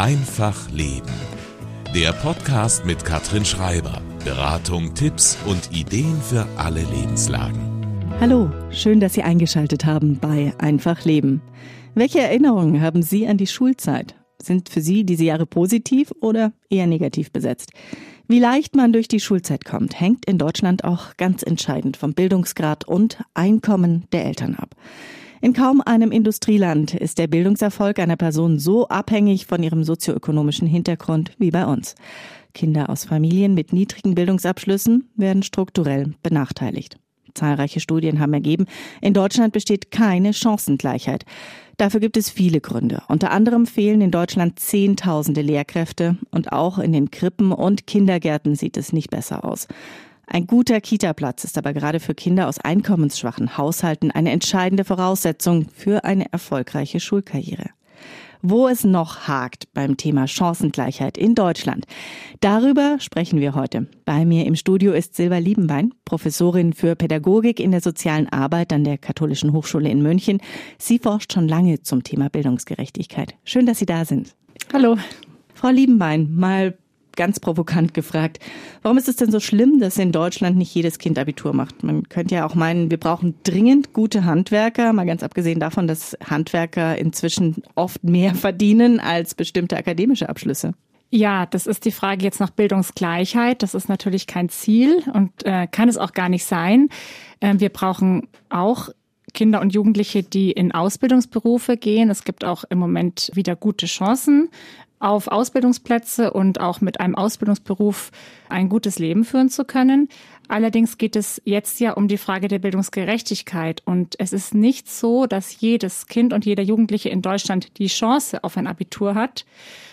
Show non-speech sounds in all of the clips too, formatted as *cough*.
Einfach Leben. Der Podcast mit Katrin Schreiber. Beratung, Tipps und Ideen für alle Lebenslagen. Hallo, schön, dass Sie eingeschaltet haben bei Einfach Leben. Welche Erinnerungen haben Sie an die Schulzeit? Sind für Sie diese Jahre positiv oder eher negativ besetzt? Wie leicht man durch die Schulzeit kommt, hängt in Deutschland auch ganz entscheidend vom Bildungsgrad und Einkommen der Eltern ab. In kaum einem Industrieland ist der Bildungserfolg einer Person so abhängig von ihrem sozioökonomischen Hintergrund wie bei uns. Kinder aus Familien mit niedrigen Bildungsabschlüssen werden strukturell benachteiligt. Zahlreiche Studien haben ergeben, in Deutschland besteht keine Chancengleichheit. Dafür gibt es viele Gründe. Unter anderem fehlen in Deutschland Zehntausende Lehrkräfte und auch in den Krippen und Kindergärten sieht es nicht besser aus. Ein guter Kita-Platz ist aber gerade für Kinder aus einkommensschwachen Haushalten eine entscheidende Voraussetzung für eine erfolgreiche Schulkarriere. Wo es noch hakt beim Thema Chancengleichheit in Deutschland. Darüber sprechen wir heute. Bei mir im Studio ist Silva Liebenbein, Professorin für Pädagogik in der sozialen Arbeit an der Katholischen Hochschule in München. Sie forscht schon lange zum Thema Bildungsgerechtigkeit. Schön, dass Sie da sind. Hallo. Frau Liebenbein, mal ganz provokant gefragt, warum ist es denn so schlimm, dass in Deutschland nicht jedes Kind Abitur macht? Man könnte ja auch meinen, wir brauchen dringend gute Handwerker, mal ganz abgesehen davon, dass Handwerker inzwischen oft mehr *laughs* verdienen als bestimmte akademische Abschlüsse. Ja, das ist die Frage jetzt nach Bildungsgleichheit. Das ist natürlich kein Ziel und äh, kann es auch gar nicht sein. Äh, wir brauchen auch Kinder und Jugendliche, die in Ausbildungsberufe gehen. Es gibt auch im Moment wieder gute Chancen auf Ausbildungsplätze und auch mit einem Ausbildungsberuf ein gutes Leben führen zu können. Allerdings geht es jetzt ja um die Frage der Bildungsgerechtigkeit. Und es ist nicht so, dass jedes Kind und jeder Jugendliche in Deutschland die Chance auf ein Abitur hat,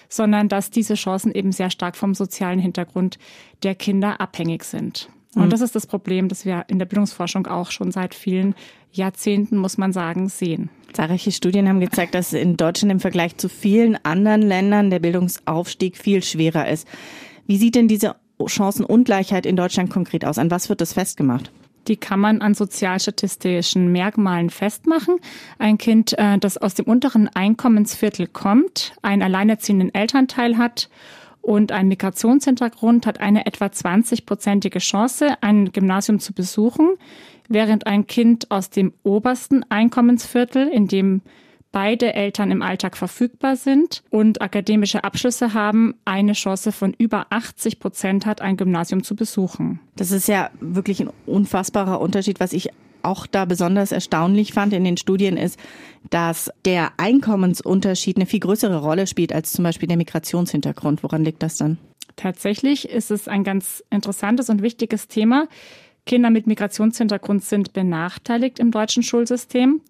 sondern dass diese Chancen eben sehr stark vom sozialen Hintergrund der Kinder abhängig sind. Und mhm. das ist das Problem, das wir in der Bildungsforschung auch schon seit vielen Jahrzehnten, muss man sagen, sehen. Zahlreiche Studien haben gezeigt, dass in Deutschland im Vergleich zu vielen anderen Ländern der Bildungsaufstieg viel schwerer ist. Wie sieht denn diese Chancenungleichheit in Deutschland konkret aus? An was wird das festgemacht? Die kann man an sozialstatistischen Merkmalen festmachen. Ein Kind, äh, das aus dem unteren Einkommensviertel kommt, einen alleinerziehenden Elternteil hat und einen Migrationshintergrund, hat eine etwa 20-prozentige Chance, ein Gymnasium zu besuchen während ein Kind aus dem obersten Einkommensviertel, in dem beide Eltern im Alltag verfügbar sind und akademische Abschlüsse haben, eine Chance von über 80 Prozent hat, ein Gymnasium zu besuchen. Das ist ja wirklich ein unfassbarer Unterschied. Was ich auch da besonders erstaunlich fand in den Studien ist, dass der Einkommensunterschied eine viel größere Rolle spielt als zum Beispiel der Migrationshintergrund. Woran liegt das dann? Tatsächlich ist es ein ganz interessantes und wichtiges Thema. Kinder mit Migrationshintergrund sind benachteiligt im deutschen Schulsystem.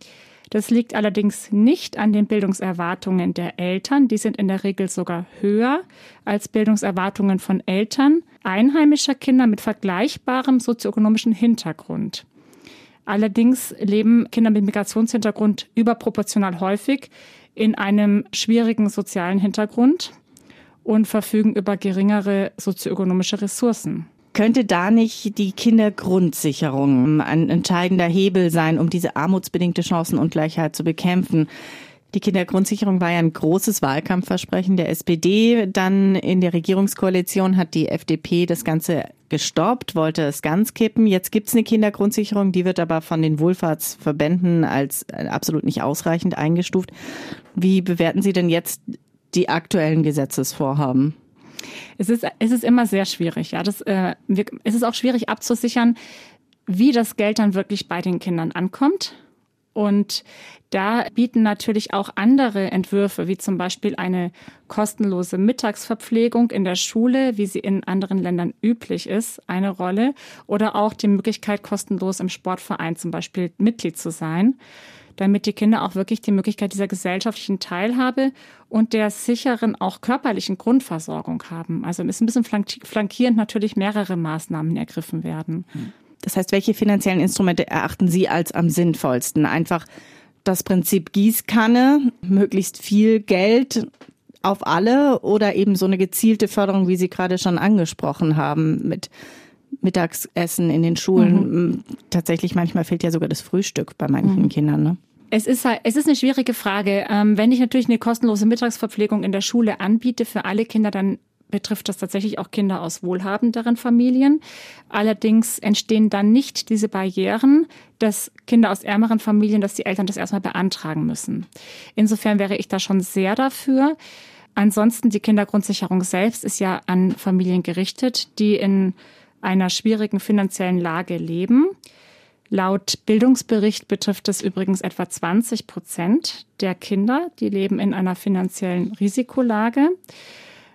Das liegt allerdings nicht an den Bildungserwartungen der Eltern. Die sind in der Regel sogar höher als Bildungserwartungen von Eltern einheimischer Kinder mit vergleichbarem sozioökonomischen Hintergrund. Allerdings leben Kinder mit Migrationshintergrund überproportional häufig in einem schwierigen sozialen Hintergrund und verfügen über geringere sozioökonomische Ressourcen. Könnte da nicht die Kindergrundsicherung ein entscheidender Hebel sein, um diese armutsbedingte Chancenungleichheit zu bekämpfen? Die Kindergrundsicherung war ja ein großes Wahlkampfversprechen der SPD. Dann in der Regierungskoalition hat die FDP das Ganze gestoppt, wollte es ganz kippen. Jetzt gibt es eine Kindergrundsicherung, die wird aber von den Wohlfahrtsverbänden als absolut nicht ausreichend eingestuft. Wie bewerten Sie denn jetzt die aktuellen Gesetzesvorhaben? Es ist, es ist immer sehr schwierig. Ja, das, äh, wir, es ist auch schwierig abzusichern, wie das Geld dann wirklich bei den Kindern ankommt. Und da bieten natürlich auch andere Entwürfe, wie zum Beispiel eine kostenlose Mittagsverpflegung in der Schule, wie sie in anderen Ländern üblich ist, eine Rolle. Oder auch die Möglichkeit, kostenlos im Sportverein zum Beispiel Mitglied zu sein damit die Kinder auch wirklich die Möglichkeit dieser gesellschaftlichen Teilhabe und der sicheren, auch körperlichen Grundversorgung haben. Also ist ein bisschen flankierend natürlich mehrere Maßnahmen ergriffen werden. Das heißt, welche finanziellen Instrumente erachten Sie als am sinnvollsten? Einfach das Prinzip Gießkanne, möglichst viel Geld auf alle oder eben so eine gezielte Förderung, wie Sie gerade schon angesprochen haben, mit Mittagsessen in den Schulen. Mhm. Tatsächlich manchmal fehlt ja sogar das Frühstück bei manchen mhm. Kindern. Ne? Es ist, halt, es ist eine schwierige Frage. Ähm, wenn ich natürlich eine kostenlose Mittagsverpflegung in der Schule anbiete für alle Kinder, dann betrifft das tatsächlich auch Kinder aus wohlhabenderen Familien. Allerdings entstehen dann nicht diese Barrieren, dass Kinder aus ärmeren Familien, dass die Eltern das erstmal beantragen müssen. Insofern wäre ich da schon sehr dafür. Ansonsten die Kindergrundsicherung selbst ist ja an Familien gerichtet, die in einer schwierigen finanziellen Lage leben. Laut Bildungsbericht betrifft es übrigens etwa 20 Prozent der Kinder, die leben in einer finanziellen Risikolage.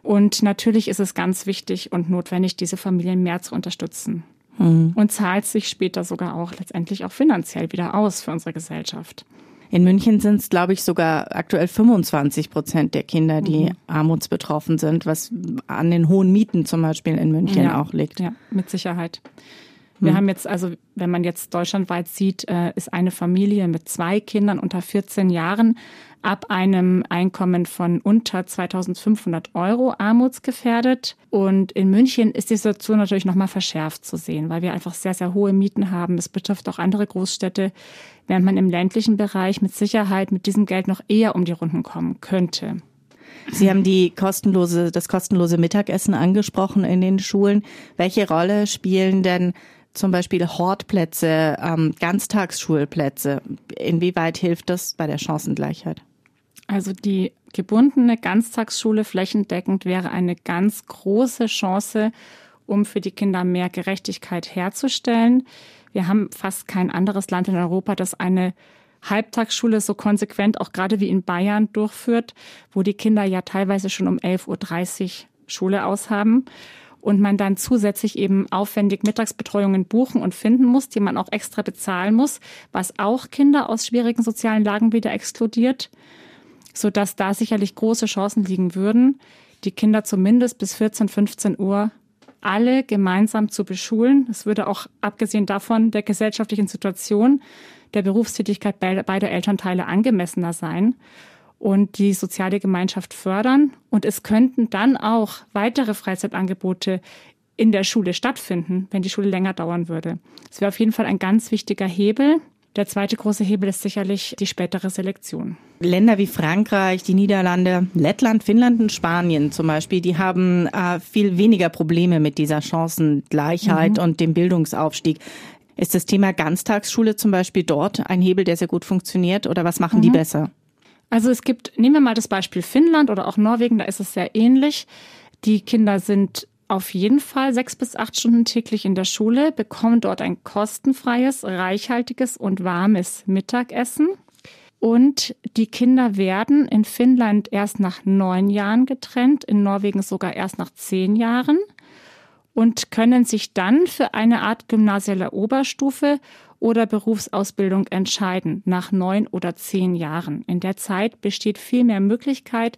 Und natürlich ist es ganz wichtig und notwendig, diese Familien mehr zu unterstützen. Mhm. Und zahlt sich später sogar auch letztendlich auch finanziell wieder aus für unsere Gesellschaft. In München sind es, glaube ich, sogar aktuell 25 Prozent der Kinder, die mhm. armutsbetroffen sind, was an den hohen Mieten zum Beispiel in München ja, auch liegt. Ja, mit Sicherheit. Wir mhm. haben jetzt, also wenn man jetzt deutschlandweit sieht, äh, ist eine Familie mit zwei Kindern unter 14 Jahren ab einem Einkommen von unter 2500 Euro armutsgefährdet. Und in München ist die Situation natürlich nochmal verschärft zu sehen, weil wir einfach sehr, sehr hohe Mieten haben. Das betrifft auch andere Großstädte, während man im ländlichen Bereich mit Sicherheit mit diesem Geld noch eher um die Runden kommen könnte. Sie haben die kostenlose, das kostenlose Mittagessen angesprochen in den Schulen. Welche Rolle spielen denn zum Beispiel Hortplätze, ähm, Ganztagsschulplätze? Inwieweit hilft das bei der Chancengleichheit? Also die gebundene Ganztagsschule flächendeckend wäre eine ganz große Chance, um für die Kinder mehr Gerechtigkeit herzustellen. Wir haben fast kein anderes Land in Europa, das eine Halbtagsschule so konsequent auch gerade wie in Bayern durchführt, wo die Kinder ja teilweise schon um 11.30 Uhr Schule aushaben und man dann zusätzlich eben aufwendig Mittagsbetreuungen buchen und finden muss, die man auch extra bezahlen muss, was auch Kinder aus schwierigen sozialen Lagen wieder exkludiert sodass da sicherlich große Chancen liegen würden, die Kinder zumindest bis 14, 15 Uhr alle gemeinsam zu beschulen. Es würde auch, abgesehen davon der gesellschaftlichen Situation, der Berufstätigkeit beider Elternteile angemessener sein und die soziale Gemeinschaft fördern. Und es könnten dann auch weitere Freizeitangebote in der Schule stattfinden, wenn die Schule länger dauern würde. Das wäre auf jeden Fall ein ganz wichtiger Hebel, der zweite große Hebel ist sicherlich die spätere Selektion. Länder wie Frankreich, die Niederlande, Lettland, Finnland und Spanien zum Beispiel, die haben äh, viel weniger Probleme mit dieser Chancengleichheit mhm. und dem Bildungsaufstieg. Ist das Thema Ganztagsschule zum Beispiel dort ein Hebel, der sehr gut funktioniert oder was machen mhm. die besser? Also es gibt, nehmen wir mal das Beispiel Finnland oder auch Norwegen, da ist es sehr ähnlich. Die Kinder sind auf jeden Fall sechs bis acht Stunden täglich in der Schule, bekommen dort ein kostenfreies, reichhaltiges und warmes Mittagessen. Und die Kinder werden in Finnland erst nach neun Jahren getrennt, in Norwegen sogar erst nach zehn Jahren und können sich dann für eine Art gymnasiale Oberstufe oder Berufsausbildung entscheiden, nach neun oder zehn Jahren. In der Zeit besteht viel mehr Möglichkeit,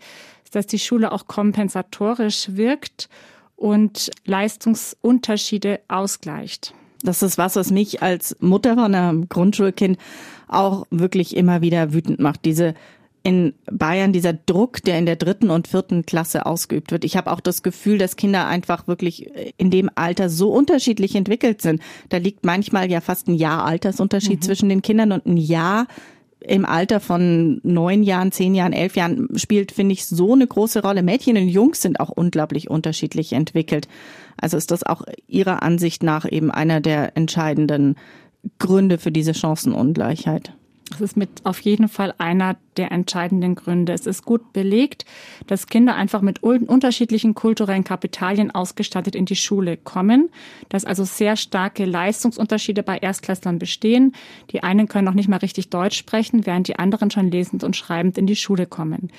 dass die Schule auch kompensatorisch wirkt und Leistungsunterschiede ausgleicht. Das ist was, was mich als Mutter von einem Grundschulkind auch wirklich immer wieder wütend macht. Diese in Bayern dieser Druck, der in der dritten und vierten Klasse ausgeübt wird. Ich habe auch das Gefühl, dass Kinder einfach wirklich in dem Alter so unterschiedlich entwickelt sind. Da liegt manchmal ja fast ein Jahr Altersunterschied mhm. zwischen den Kindern und ein Jahr im Alter von neun Jahren, zehn Jahren, elf Jahren spielt, finde ich, so eine große Rolle. Mädchen und Jungs sind auch unglaublich unterschiedlich entwickelt. Also ist das auch Ihrer Ansicht nach eben einer der entscheidenden Gründe für diese Chancenungleichheit? Das ist mit auf jeden Fall einer der entscheidenden Gründe. Es ist gut belegt, dass Kinder einfach mit unterschiedlichen kulturellen Kapitalien ausgestattet in die Schule kommen, dass also sehr starke Leistungsunterschiede bei Erstklässlern bestehen. Die einen können noch nicht mal richtig Deutsch sprechen, während die anderen schon lesend und schreibend in die Schule kommen.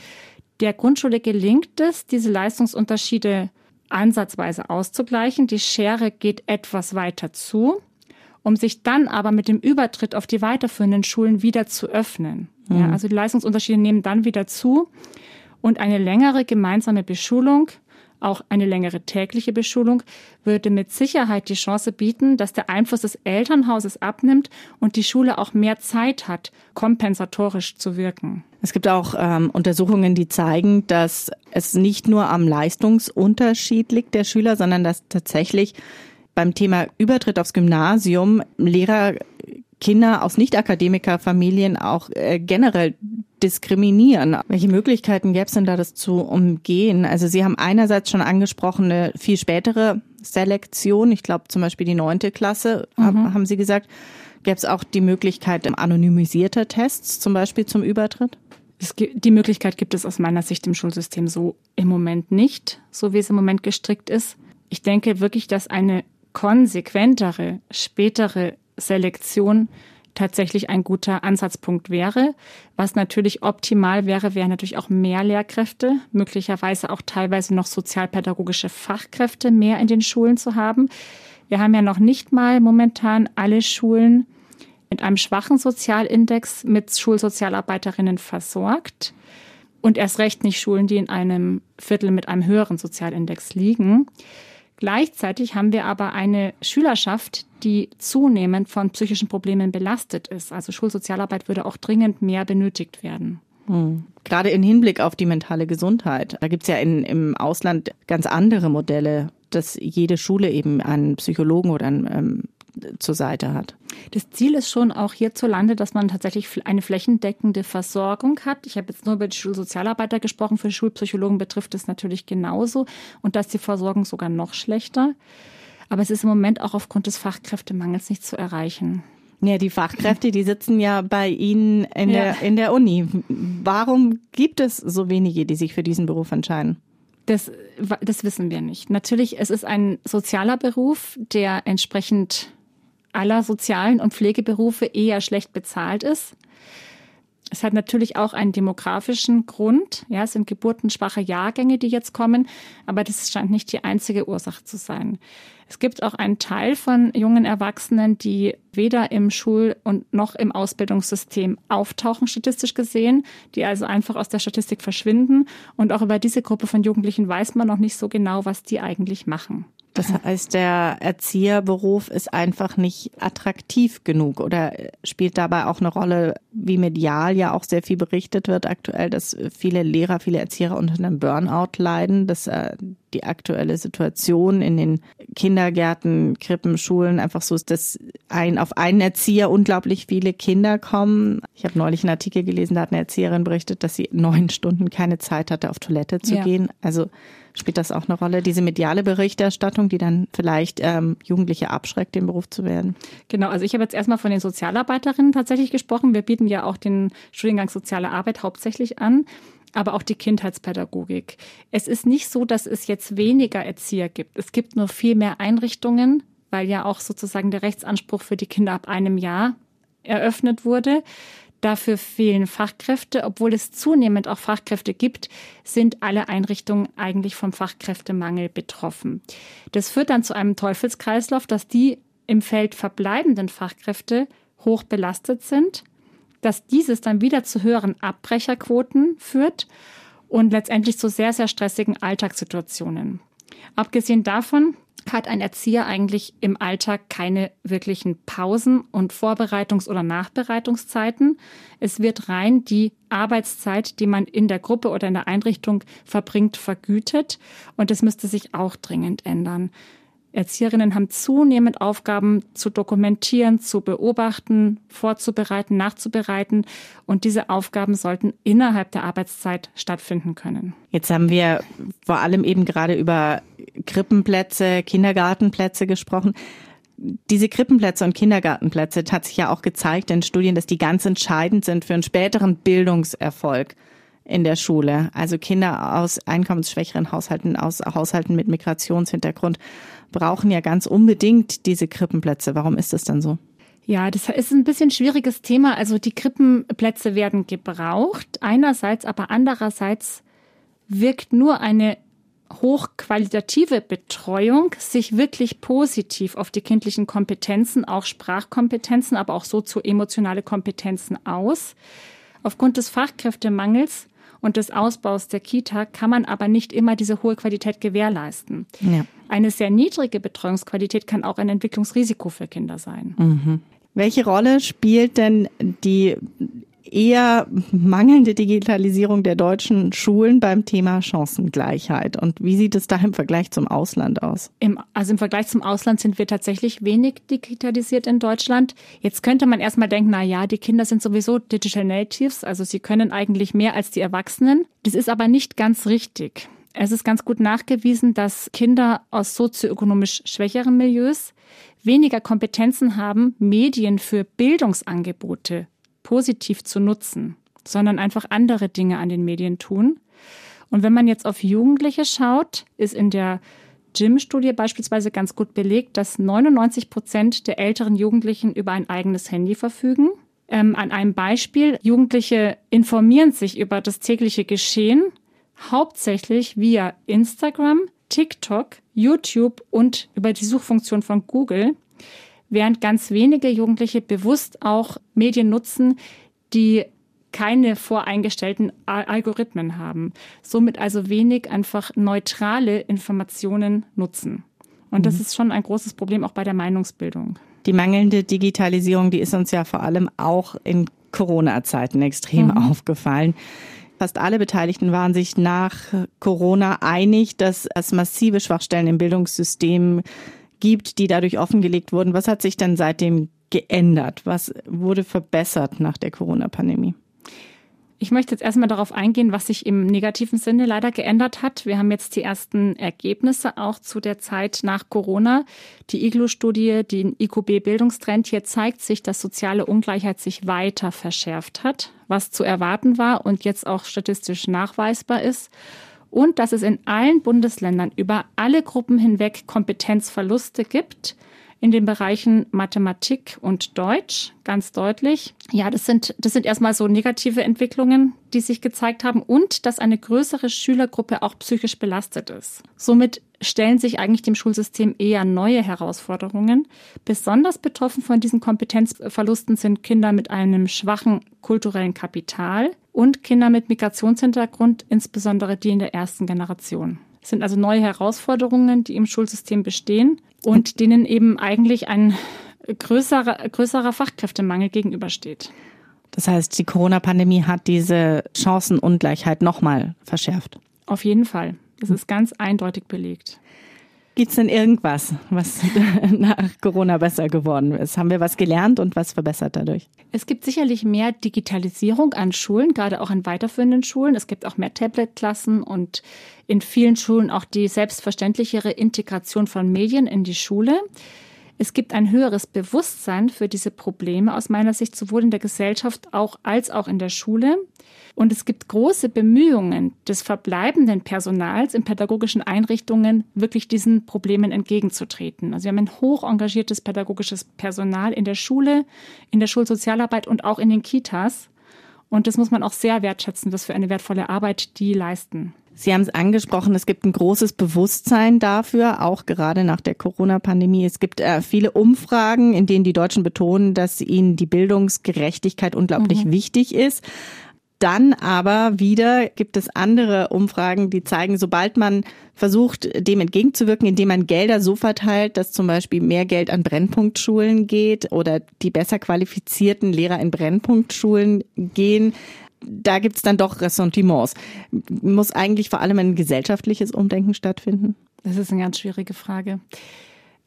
Der Grundschule gelingt es, diese Leistungsunterschiede ansatzweise auszugleichen. Die Schere geht etwas weiter zu um sich dann aber mit dem Übertritt auf die weiterführenden Schulen wieder zu öffnen. Mhm. Ja, also die Leistungsunterschiede nehmen dann wieder zu und eine längere gemeinsame Beschulung, auch eine längere tägliche Beschulung, würde mit Sicherheit die Chance bieten, dass der Einfluss des Elternhauses abnimmt und die Schule auch mehr Zeit hat, kompensatorisch zu wirken. Es gibt auch ähm, Untersuchungen, die zeigen, dass es nicht nur am Leistungsunterschied liegt der Schüler, sondern dass tatsächlich beim Thema Übertritt aufs Gymnasium Lehrer Kinder aus Nicht-Akademiker-Familien auch äh, generell diskriminieren. Welche Möglichkeiten gäbe es denn da, das zu umgehen? Also Sie haben einerseits schon angesprochen, eine viel spätere Selektion. Ich glaube zum Beispiel die neunte Klasse, mhm. haben Sie gesagt. Gäbe es auch die Möglichkeit anonymisierter Tests zum Beispiel zum Übertritt? die Möglichkeit gibt es aus meiner Sicht im Schulsystem so im Moment nicht, so wie es im Moment gestrickt ist. Ich denke wirklich, dass eine konsequentere, spätere Selektion tatsächlich ein guter Ansatzpunkt wäre. Was natürlich optimal wäre, wäre natürlich auch mehr Lehrkräfte, möglicherweise auch teilweise noch sozialpädagogische Fachkräfte mehr in den Schulen zu haben. Wir haben ja noch nicht mal momentan alle Schulen mit einem schwachen Sozialindex mit Schulsozialarbeiterinnen versorgt und erst recht nicht Schulen, die in einem Viertel mit einem höheren Sozialindex liegen. Gleichzeitig haben wir aber eine Schülerschaft, die zunehmend von psychischen Problemen belastet ist. Also Schulsozialarbeit würde auch dringend mehr benötigt werden. Hm. Gerade im Hinblick auf die mentale Gesundheit. Da gibt's ja in, im Ausland ganz andere Modelle, dass jede Schule eben einen Psychologen oder einen ähm, zur Seite hat. Das Ziel ist schon auch hierzulande, dass man tatsächlich eine flächendeckende Versorgung hat. Ich habe jetzt nur über die Schulsozialarbeiter gesprochen. Für Schulpsychologen betrifft es natürlich genauso. Und da ist die Versorgung sogar noch schlechter. Aber es ist im Moment auch aufgrund des Fachkräftemangels nicht zu erreichen. Ja, die Fachkräfte, die sitzen ja bei Ihnen in, ja. der, in der Uni. Warum gibt es so wenige, die sich für diesen Beruf entscheiden? Das, das wissen wir nicht. Natürlich, es ist ein sozialer Beruf, der entsprechend aller sozialen und Pflegeberufe eher schlecht bezahlt ist. Es hat natürlich auch einen demografischen Grund. Ja, es sind geburtenschwache Jahrgänge, die jetzt kommen, aber das scheint nicht die einzige Ursache zu sein. Es gibt auch einen Teil von jungen Erwachsenen, die weder im Schul- und noch im Ausbildungssystem auftauchen, statistisch gesehen, die also einfach aus der Statistik verschwinden. Und auch über diese Gruppe von Jugendlichen weiß man noch nicht so genau, was die eigentlich machen. Das heißt, der Erzieherberuf ist einfach nicht attraktiv genug oder spielt dabei auch eine Rolle, wie medial ja auch sehr viel berichtet wird aktuell, dass viele Lehrer, viele Erzieher unter einem Burnout leiden, dass äh, die aktuelle Situation in den Kindergärten, Krippen, Schulen einfach so ist, dass ein, auf einen Erzieher unglaublich viele Kinder kommen. Ich habe neulich einen Artikel gelesen, da hat eine Erzieherin berichtet, dass sie neun Stunden keine Zeit hatte, auf Toilette zu ja. gehen. Also Spielt das auch eine Rolle, diese mediale Berichterstattung, die dann vielleicht ähm, Jugendliche abschreckt, den Beruf zu werden? Genau, also ich habe jetzt erstmal von den Sozialarbeiterinnen tatsächlich gesprochen. Wir bieten ja auch den Studiengang Soziale Arbeit hauptsächlich an aber auch die Kindheitspädagogik. Es ist nicht so, dass es jetzt weniger Erzieher gibt. Es gibt nur viel mehr Einrichtungen, weil ja auch sozusagen der Rechtsanspruch für die Kinder ab einem Jahr eröffnet wurde. Dafür fehlen Fachkräfte. Obwohl es zunehmend auch Fachkräfte gibt, sind alle Einrichtungen eigentlich vom Fachkräftemangel betroffen. Das führt dann zu einem Teufelskreislauf, dass die im Feld verbleibenden Fachkräfte hoch belastet sind, dass dieses dann wieder zu höheren Abbrecherquoten führt und letztendlich zu sehr, sehr stressigen Alltagssituationen. Abgesehen davon hat ein Erzieher eigentlich im Alltag keine wirklichen Pausen und Vorbereitungs- oder Nachbereitungszeiten. Es wird rein die Arbeitszeit, die man in der Gruppe oder in der Einrichtung verbringt, vergütet. Und das müsste sich auch dringend ändern. Erzieherinnen haben zunehmend Aufgaben zu dokumentieren, zu beobachten, vorzubereiten, nachzubereiten. Und diese Aufgaben sollten innerhalb der Arbeitszeit stattfinden können. Jetzt haben wir vor allem eben gerade über Krippenplätze, Kindergartenplätze gesprochen. Diese Krippenplätze und Kindergartenplätze hat sich ja auch gezeigt in Studien, dass die ganz entscheidend sind für einen späteren Bildungserfolg in der Schule. Also Kinder aus einkommensschwächeren Haushalten, aus Haushalten mit Migrationshintergrund brauchen ja ganz unbedingt diese Krippenplätze. Warum ist das dann so? Ja, das ist ein bisschen schwieriges Thema. Also die Krippenplätze werden gebraucht, einerseits, aber andererseits wirkt nur eine hochqualitative Betreuung sich wirklich positiv auf die kindlichen Kompetenzen, auch Sprachkompetenzen, aber auch sozioemotionale Kompetenzen aus. Aufgrund des Fachkräftemangels und des Ausbaus der Kita kann man aber nicht immer diese hohe Qualität gewährleisten. Ja. Eine sehr niedrige Betreuungsqualität kann auch ein Entwicklungsrisiko für Kinder sein. Mhm. Welche Rolle spielt denn die eher mangelnde Digitalisierung der deutschen Schulen beim Thema Chancengleichheit. Und wie sieht es da im Vergleich zum Ausland aus? Im, also im Vergleich zum Ausland sind wir tatsächlich wenig digitalisiert in Deutschland. Jetzt könnte man erstmal denken, na ja, die Kinder sind sowieso Digital Natives, also sie können eigentlich mehr als die Erwachsenen. Das ist aber nicht ganz richtig. Es ist ganz gut nachgewiesen, dass Kinder aus sozioökonomisch schwächeren Milieus weniger Kompetenzen haben, Medien für Bildungsangebote positiv zu nutzen, sondern einfach andere Dinge an den Medien tun. Und wenn man jetzt auf Jugendliche schaut, ist in der Gym-Studie beispielsweise ganz gut belegt, dass 99 Prozent der älteren Jugendlichen über ein eigenes Handy verfügen. Ähm, an einem Beispiel, Jugendliche informieren sich über das tägliche Geschehen hauptsächlich via Instagram, TikTok, YouTube und über die Suchfunktion von Google, während ganz wenige Jugendliche bewusst auch Medien nutzen, die keine voreingestellten Algorithmen haben. Somit also wenig einfach neutrale Informationen nutzen. Und das mhm. ist schon ein großes Problem auch bei der Meinungsbildung. Die mangelnde Digitalisierung, die ist uns ja vor allem auch in Corona-Zeiten extrem mhm. aufgefallen. Fast alle Beteiligten waren sich nach Corona einig, dass es massive Schwachstellen im Bildungssystem gibt, die dadurch offengelegt wurden. Was hat sich denn seitdem geändert? Was wurde verbessert nach der Corona-Pandemie? Ich möchte jetzt erstmal darauf eingehen, was sich im negativen Sinne leider geändert hat. Wir haben jetzt die ersten Ergebnisse auch zu der Zeit nach Corona. Die IGLU-Studie, den IQB-Bildungstrend, hier zeigt sich, dass soziale Ungleichheit sich weiter verschärft hat, was zu erwarten war und jetzt auch statistisch nachweisbar ist. Und dass es in allen Bundesländern über alle Gruppen hinweg Kompetenzverluste gibt in den Bereichen Mathematik und Deutsch, ganz deutlich. Ja, das sind, das sind erstmal so negative Entwicklungen, die sich gezeigt haben und dass eine größere Schülergruppe auch psychisch belastet ist. Somit stellen sich eigentlich dem Schulsystem eher neue Herausforderungen. Besonders betroffen von diesen Kompetenzverlusten sind Kinder mit einem schwachen kulturellen Kapital und Kinder mit Migrationshintergrund, insbesondere die in der ersten Generation. Es sind also neue Herausforderungen, die im Schulsystem bestehen und denen eben eigentlich ein größerer, größerer Fachkräftemangel gegenübersteht. Das heißt, die Corona-Pandemie hat diese Chancenungleichheit nochmal verschärft. Auf jeden Fall. Das ist ganz eindeutig belegt. Gibt es denn irgendwas, was *laughs* nach Corona besser geworden ist? Haben wir was gelernt und was verbessert dadurch? Es gibt sicherlich mehr Digitalisierung an Schulen, gerade auch an weiterführenden Schulen. Es gibt auch mehr Tablet-Klassen und in vielen Schulen auch die selbstverständlichere Integration von Medien in die Schule. Es gibt ein höheres Bewusstsein für diese Probleme aus meiner Sicht sowohl in der Gesellschaft auch als auch in der Schule. Und es gibt große Bemühungen des verbleibenden Personals in pädagogischen Einrichtungen, wirklich diesen Problemen entgegenzutreten. Also wir haben ein hoch engagiertes pädagogisches Personal in der Schule, in der Schulsozialarbeit und auch in den Kitas. Und das muss man auch sehr wertschätzen, was für eine wertvolle Arbeit die leisten. Sie haben es angesprochen, es gibt ein großes Bewusstsein dafür, auch gerade nach der Corona-Pandemie. Es gibt äh, viele Umfragen, in denen die Deutschen betonen, dass ihnen die Bildungsgerechtigkeit unglaublich mhm. wichtig ist. Dann aber wieder gibt es andere Umfragen, die zeigen, sobald man versucht, dem entgegenzuwirken, indem man Gelder so verteilt, dass zum Beispiel mehr Geld an Brennpunktschulen geht oder die besser qualifizierten Lehrer in Brennpunktschulen gehen, da gibt's dann doch Ressentiments. Muss eigentlich vor allem ein gesellschaftliches Umdenken stattfinden? Das ist eine ganz schwierige Frage.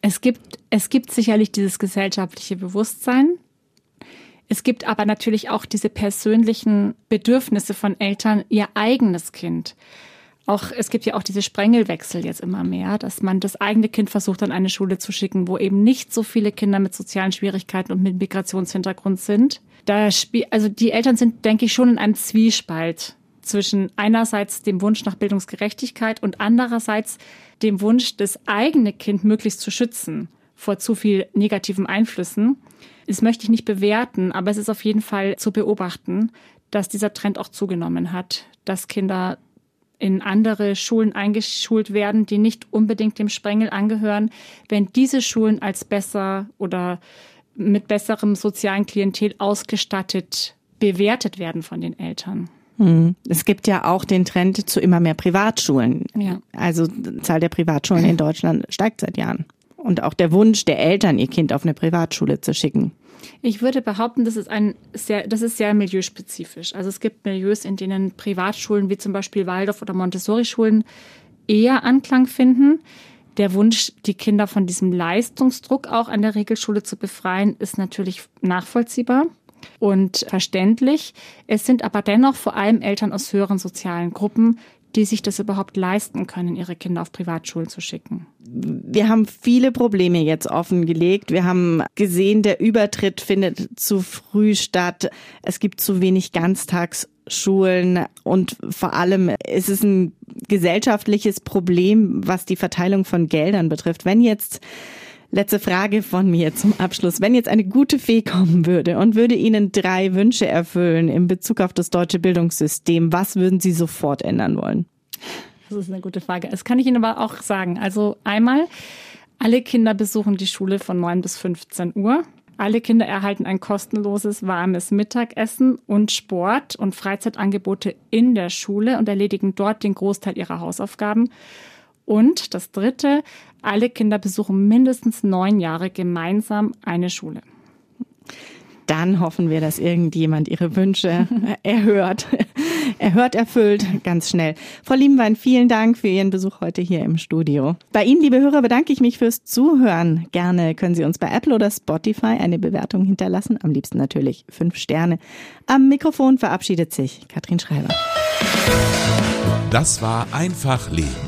Es gibt, es gibt sicherlich dieses gesellschaftliche Bewusstsein. Es gibt aber natürlich auch diese persönlichen Bedürfnisse von Eltern, ihr eigenes Kind. Auch, es gibt ja auch diese Sprengelwechsel jetzt immer mehr, dass man das eigene Kind versucht, an eine Schule zu schicken, wo eben nicht so viele Kinder mit sozialen Schwierigkeiten und mit Migrationshintergrund sind da spiel, also die Eltern sind, denke ich, schon in einem Zwiespalt zwischen einerseits dem Wunsch nach Bildungsgerechtigkeit und andererseits dem Wunsch, das eigene Kind möglichst zu schützen vor zu viel negativen Einflüssen. Das möchte ich nicht bewerten, aber es ist auf jeden Fall zu beobachten, dass dieser Trend auch zugenommen hat, dass Kinder in andere Schulen eingeschult werden, die nicht unbedingt dem Sprengel angehören, wenn diese Schulen als besser oder mit besserem sozialen Klientel ausgestattet bewertet werden von den Eltern. Hm. Es gibt ja auch den Trend zu immer mehr Privatschulen. Ja. Also die Zahl der Privatschulen in Deutschland steigt seit Jahren. Und auch der Wunsch der Eltern, ihr Kind auf eine Privatschule zu schicken. Ich würde behaupten, das ist ein sehr, das ist sehr milieuspezifisch. Also es gibt Milieus, in denen Privatschulen wie zum Beispiel Waldorf oder Montessori-Schulen eher Anklang finden. Der Wunsch, die Kinder von diesem Leistungsdruck auch an der Regelschule zu befreien, ist natürlich nachvollziehbar und verständlich. Es sind aber dennoch vor allem Eltern aus höheren sozialen Gruppen, die sich das überhaupt leisten können, ihre Kinder auf Privatschulen zu schicken. Wir haben viele Probleme jetzt offengelegt. Wir haben gesehen, der Übertritt findet zu früh statt. Es gibt zu wenig Ganztagsschulen und vor allem ist es ein gesellschaftliches Problem, was die Verteilung von Geldern betrifft. Wenn jetzt Letzte Frage von mir zum Abschluss. Wenn jetzt eine gute Fee kommen würde und würde Ihnen drei Wünsche erfüllen in Bezug auf das deutsche Bildungssystem, was würden Sie sofort ändern wollen? Das ist eine gute Frage. Das kann ich Ihnen aber auch sagen. Also einmal, alle Kinder besuchen die Schule von 9 bis 15 Uhr. Alle Kinder erhalten ein kostenloses warmes Mittagessen und Sport- und Freizeitangebote in der Schule und erledigen dort den Großteil ihrer Hausaufgaben. Und das Dritte, alle Kinder besuchen mindestens neun Jahre gemeinsam eine Schule. Dann hoffen wir, dass irgendjemand Ihre Wünsche *laughs* erhört, erhört, erfüllt, ganz schnell. Frau Liebenwein, vielen Dank für Ihren Besuch heute hier im Studio. Bei Ihnen, liebe Hörer, bedanke ich mich fürs Zuhören. Gerne können Sie uns bei Apple oder Spotify eine Bewertung hinterlassen. Am liebsten natürlich fünf Sterne. Am Mikrofon verabschiedet sich Katrin Schreiber. Das war einfach Leben